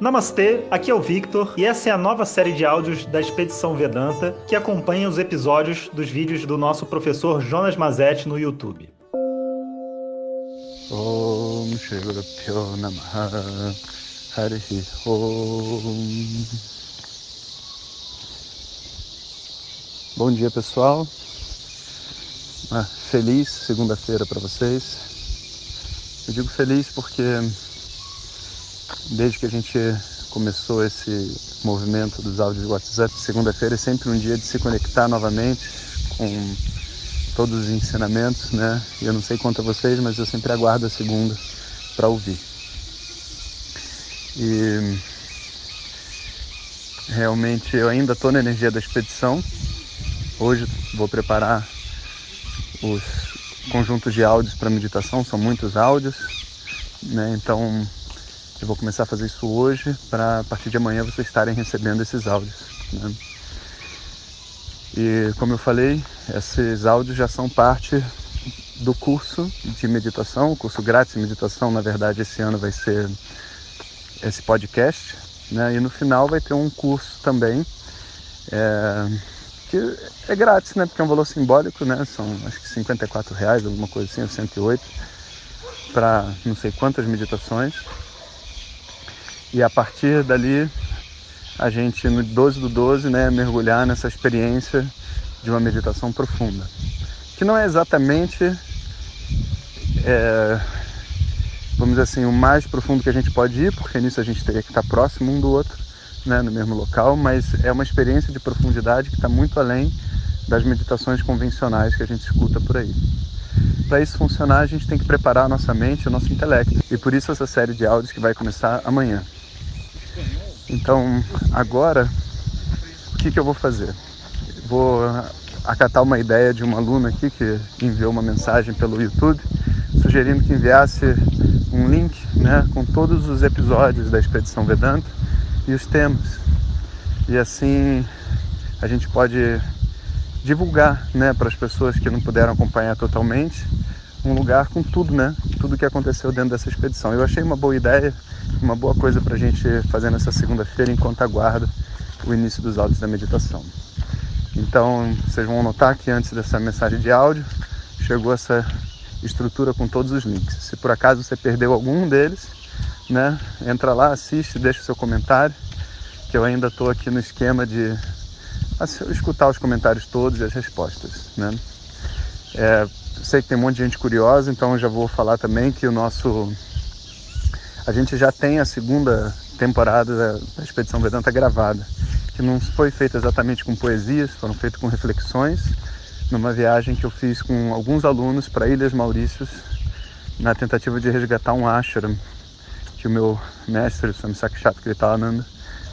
Namastê, aqui é o Victor e essa é a nova série de áudios da Expedição Vedanta que acompanha os episódios dos vídeos do nosso professor Jonas Mazetti no YouTube. Bom dia pessoal, Uma feliz segunda-feira para vocês. Eu digo feliz porque desde que a gente começou esse movimento dos áudios do WhatsApp, segunda-feira é sempre um dia de se conectar novamente com todos os ensinamentos, né? Eu não sei quanto a vocês, mas eu sempre aguardo a segunda para ouvir. E realmente eu ainda estou na energia da expedição. Hoje vou preparar os conjuntos de áudios para meditação, são muitos áudios, né? Então eu vou começar a fazer isso hoje para a partir de amanhã vocês estarem recebendo esses áudios. Né? E como eu falei, esses áudios já são parte do curso de meditação, o curso grátis de meditação, na verdade, esse ano vai ser esse podcast, né? E no final vai ter um curso também é, que é grátis, né? Porque é um valor simbólico, né? São acho que 54 reais, alguma coisa assim, ou 108 para não sei quantas meditações. E a partir dali, a gente, no 12 do 12, né, mergulhar nessa experiência de uma meditação profunda. Que não é exatamente, é, vamos dizer assim, o mais profundo que a gente pode ir, porque nisso a gente teria que estar próximo um do outro, né, no mesmo local, mas é uma experiência de profundidade que está muito além das meditações convencionais que a gente escuta por aí. Para isso funcionar, a gente tem que preparar a nossa mente, o nosso intelecto. E por isso essa série de áudios que vai começar amanhã. Então, agora, o que, que eu vou fazer? Vou acatar uma ideia de uma aluna aqui que enviou uma mensagem pelo YouTube sugerindo que enviasse um link né, com todos os episódios da Expedição Vedanta e os temas. E assim a gente pode divulgar né, para as pessoas que não puderam acompanhar totalmente um lugar com tudo, né? Tudo que aconteceu dentro dessa expedição. Eu achei uma boa ideia, uma boa coisa para a gente fazer nessa segunda-feira enquanto aguarda o início dos áudios da meditação. Então, vocês vão notar que antes dessa mensagem de áudio chegou essa estrutura com todos os links. Se por acaso você perdeu algum deles, né, entra lá, assiste, deixa o seu comentário, que eu ainda estou aqui no esquema de escutar os comentários todos e as respostas, né? É, sei que tem um monte de gente curiosa, então já vou falar também que o nosso. A gente já tem a segunda temporada da Expedição Vedanta gravada, que não foi feita exatamente com poesias, foram feitas com reflexões, numa viagem que eu fiz com alguns alunos para Ilhas Maurícios, na tentativa de resgatar um ashram que o meu mestre, o Swami Sakshat Kritananda,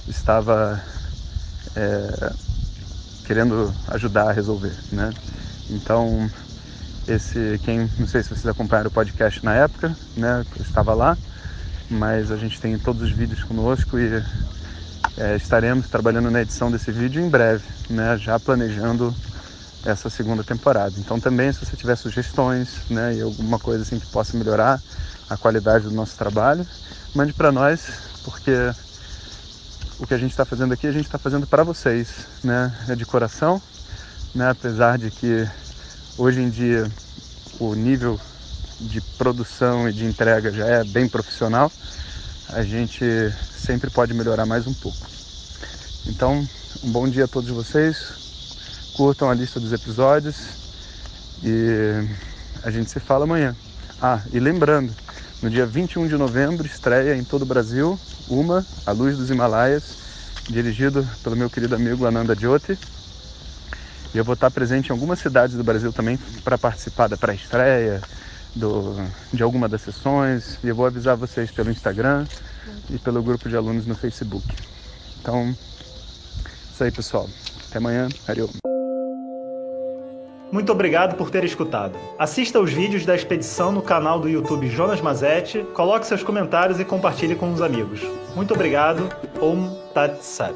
estava é, querendo ajudar a resolver, né? Então, esse, quem, não sei se vocês acompanharam o podcast na época, né? Eu estava lá, mas a gente tem todos os vídeos conosco e é, estaremos trabalhando na edição desse vídeo em breve, né? Já planejando essa segunda temporada. Então também se você tiver sugestões, né, e alguma coisa assim que possa melhorar a qualidade do nosso trabalho, mande para nós, porque o que a gente está fazendo aqui a gente está fazendo para vocês, né? É de coração, né? Apesar de que Hoje em dia o nível de produção e de entrega já é bem profissional, a gente sempre pode melhorar mais um pouco. Então, um bom dia a todos vocês. Curtam a lista dos episódios e a gente se fala amanhã. Ah, e lembrando, no dia 21 de novembro estreia em todo o Brasil Uma, A Luz dos Himalaias, dirigido pelo meu querido amigo Ananda Jyoti e eu vou estar presente em algumas cidades do Brasil também para participar da pré-estreia, de alguma das sessões. E eu vou avisar vocês pelo Instagram e pelo grupo de alunos no Facebook. Então, isso aí, pessoal. Até amanhã. Ariô. Muito obrigado por ter escutado. Assista os vídeos da expedição no canal do YouTube Jonas Mazetti, coloque seus comentários e compartilhe com os amigos. Muito obrigado. Om Tat Sat.